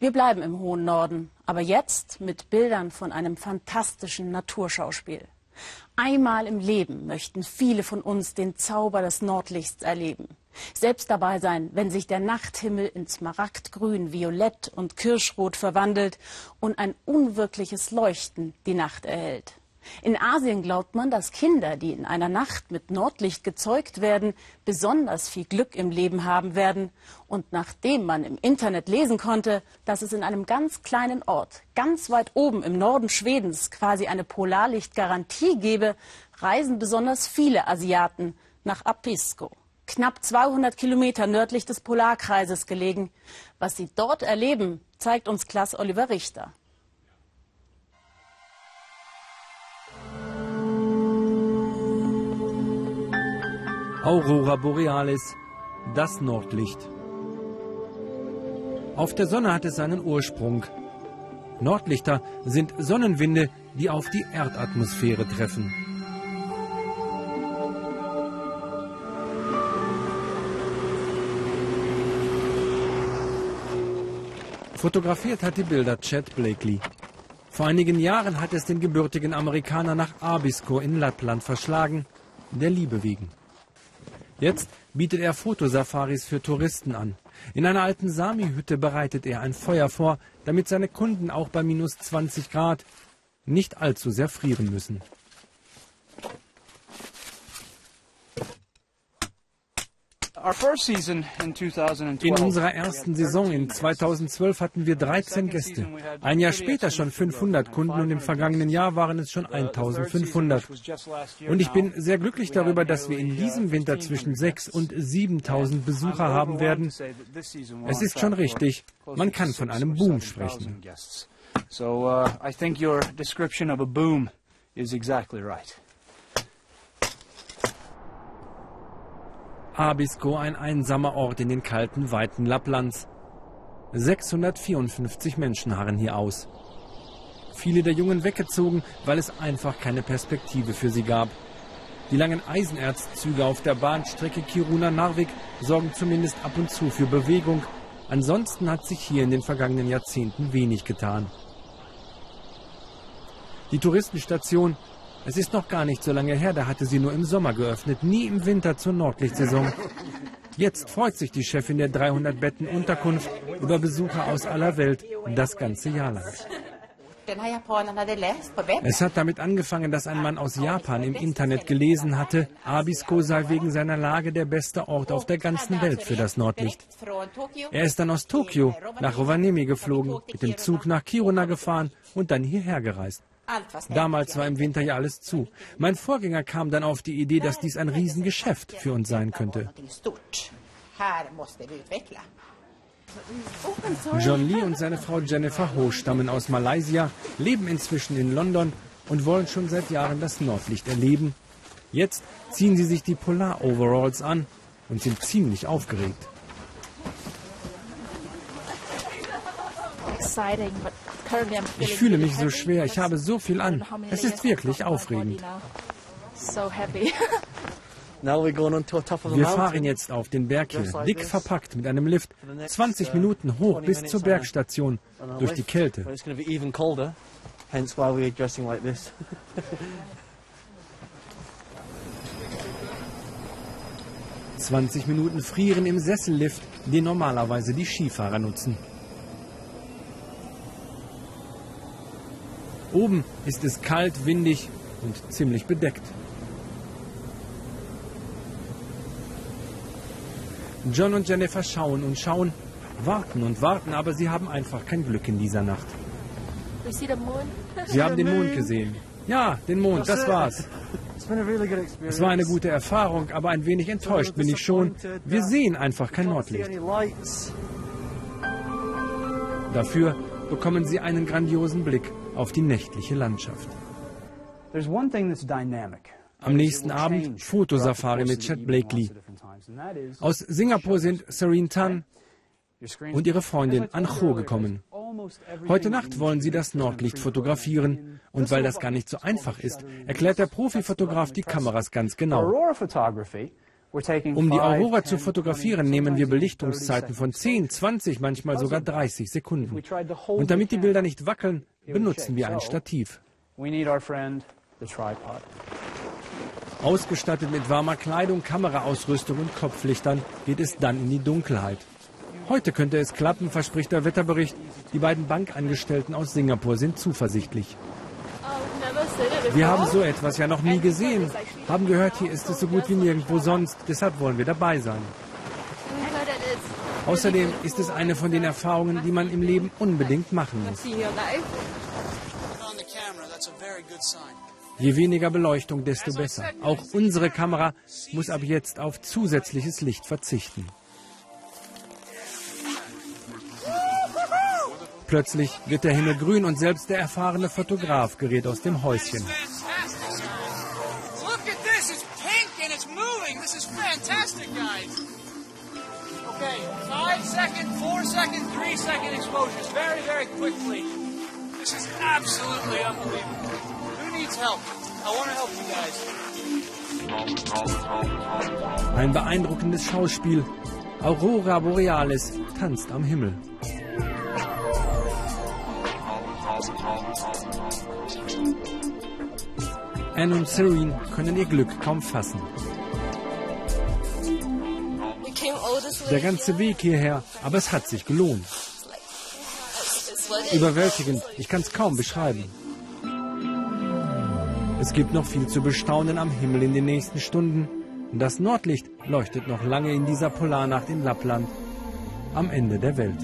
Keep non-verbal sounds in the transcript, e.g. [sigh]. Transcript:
Wir bleiben im hohen Norden, aber jetzt mit Bildern von einem fantastischen Naturschauspiel. Einmal im Leben möchten viele von uns den Zauber des Nordlichts erleben. Selbst dabei sein, wenn sich der Nachthimmel in Smaragdgrün, Violett und Kirschrot verwandelt und ein unwirkliches Leuchten die Nacht erhält. In Asien glaubt man, dass Kinder, die in einer Nacht mit Nordlicht gezeugt werden, besonders viel Glück im Leben haben werden. Und nachdem man im Internet lesen konnte, dass es in einem ganz kleinen Ort, ganz weit oben im Norden Schwedens, quasi eine Polarlichtgarantie gebe, reisen besonders viele Asiaten nach Apisko. Knapp 200 Kilometer nördlich des Polarkreises gelegen. Was sie dort erleben, zeigt uns Klaas Oliver Richter. Aurora Borealis, das Nordlicht. Auf der Sonne hat es seinen Ursprung. Nordlichter sind Sonnenwinde, die auf die Erdatmosphäre treffen. Fotografiert hat die Bilder Chad Blakely. Vor einigen Jahren hat es den gebürtigen Amerikaner nach Abisko in Lappland verschlagen, der Liebe wegen. Jetzt bietet er Fotosafaris für Touristen an. In einer alten Sami-Hütte bereitet er ein Feuer vor, damit seine Kunden auch bei minus 20 Grad nicht allzu sehr frieren müssen. In unserer ersten Saison in 2012 hatten wir 13 Gäste. Ein Jahr später schon 500 Kunden und im vergangenen Jahr waren es schon 1500. Und ich bin sehr glücklich darüber, dass wir in diesem Winter zwischen 6 und 7000 Besucher haben werden. Es ist schon richtig, man kann von einem Boom sprechen. So uh, I think your description of a boom is exactly right. Abisko ein einsamer Ort in den kalten Weiten Lapplands. 654 Menschen harren hier aus. Viele der Jungen weggezogen, weil es einfach keine Perspektive für sie gab. Die langen Eisenerzzüge auf der Bahnstrecke Kiruna-Narvik sorgen zumindest ab und zu für Bewegung. Ansonsten hat sich hier in den vergangenen Jahrzehnten wenig getan. Die Touristenstation es ist noch gar nicht so lange her, da hatte sie nur im Sommer geöffnet, nie im Winter zur Nordlichtsaison. Jetzt freut sich die Chefin der 300 Betten Unterkunft über Besucher aus aller Welt das ganze Jahr lang. Es hat damit angefangen, dass ein Mann aus Japan im Internet gelesen hatte, Abisko sei wegen seiner Lage der beste Ort auf der ganzen Welt für das Nordlicht. Er ist dann aus Tokio nach Rovaniemi geflogen, mit dem Zug nach Kiruna gefahren und dann hierher gereist. Damals war im Winter ja alles zu. Mein Vorgänger kam dann auf die Idee, dass dies ein Riesengeschäft für uns sein könnte. John Lee und seine Frau Jennifer Ho stammen aus Malaysia, leben inzwischen in London und wollen schon seit Jahren das Nordlicht erleben. Jetzt ziehen sie sich die Polar-Overalls an und sind ziemlich aufgeregt. Ich fühle mich so schwer. Ich habe so viel an. Es ist wirklich aufregend. [laughs] Wir fahren jetzt auf den Berg hier, dick verpackt mit einem Lift, 20 Minuten hoch bis zur Bergstation durch die Kälte. [laughs] Zwanzig Minuten frieren im Sessellift, den normalerweise die Skifahrer nutzen. Oben ist es kalt, windig und ziemlich bedeckt. John und Jennifer schauen und schauen, warten und warten, aber sie haben einfach kein Glück in dieser Nacht. Sie haben den Mond gesehen. Ja, den Mond, das war's. Es war eine gute Erfahrung, aber ein wenig enttäuscht bin ich schon. Wir sehen einfach kein Nordlicht. Dafür bekommen sie einen grandiosen Blick auf die nächtliche Landschaft. Am nächsten Abend Fotosafari mit Chad Blakely. Aus Singapur sind Serene Tan und ihre Freundin Ancho gekommen. Heute Nacht wollen sie das Nordlicht fotografieren. Und weil das gar nicht so einfach ist, erklärt der Profifotograf die Kameras ganz genau. Um die Aurora zu fotografieren, nehmen wir Belichtungszeiten von 10, 20, manchmal sogar 30 Sekunden. Und damit die Bilder nicht wackeln, benutzen wir ein Stativ. Ausgestattet mit warmer Kleidung, Kameraausrüstung und Kopflichtern geht es dann in die Dunkelheit. Heute könnte es klappen, verspricht der Wetterbericht. Die beiden Bankangestellten aus Singapur sind zuversichtlich. Wir haben so etwas ja noch nie gesehen. Haben gehört, hier ist es so gut wie nirgendwo sonst. Deshalb wollen wir dabei sein. Außerdem ist es eine von den Erfahrungen, die man im Leben unbedingt machen muss. Je weniger Beleuchtung, desto besser. Auch unsere Kamera muss ab jetzt auf zusätzliches Licht verzichten. Plötzlich wird der Himmel grün und selbst der erfahrene Fotograf gerät aus dem Häuschen. Ein beeindruckendes Schauspiel. Aurora Borealis tanzt am Himmel. Anne und Serene können ihr Glück kaum fassen. Der ganze Weg hierher, aber es hat sich gelohnt. Überwältigend, ich kann es kaum beschreiben. Es gibt noch viel zu bestaunen am Himmel in den nächsten Stunden. Das Nordlicht leuchtet noch lange in dieser Polarnacht in Lappland, am Ende der Welt.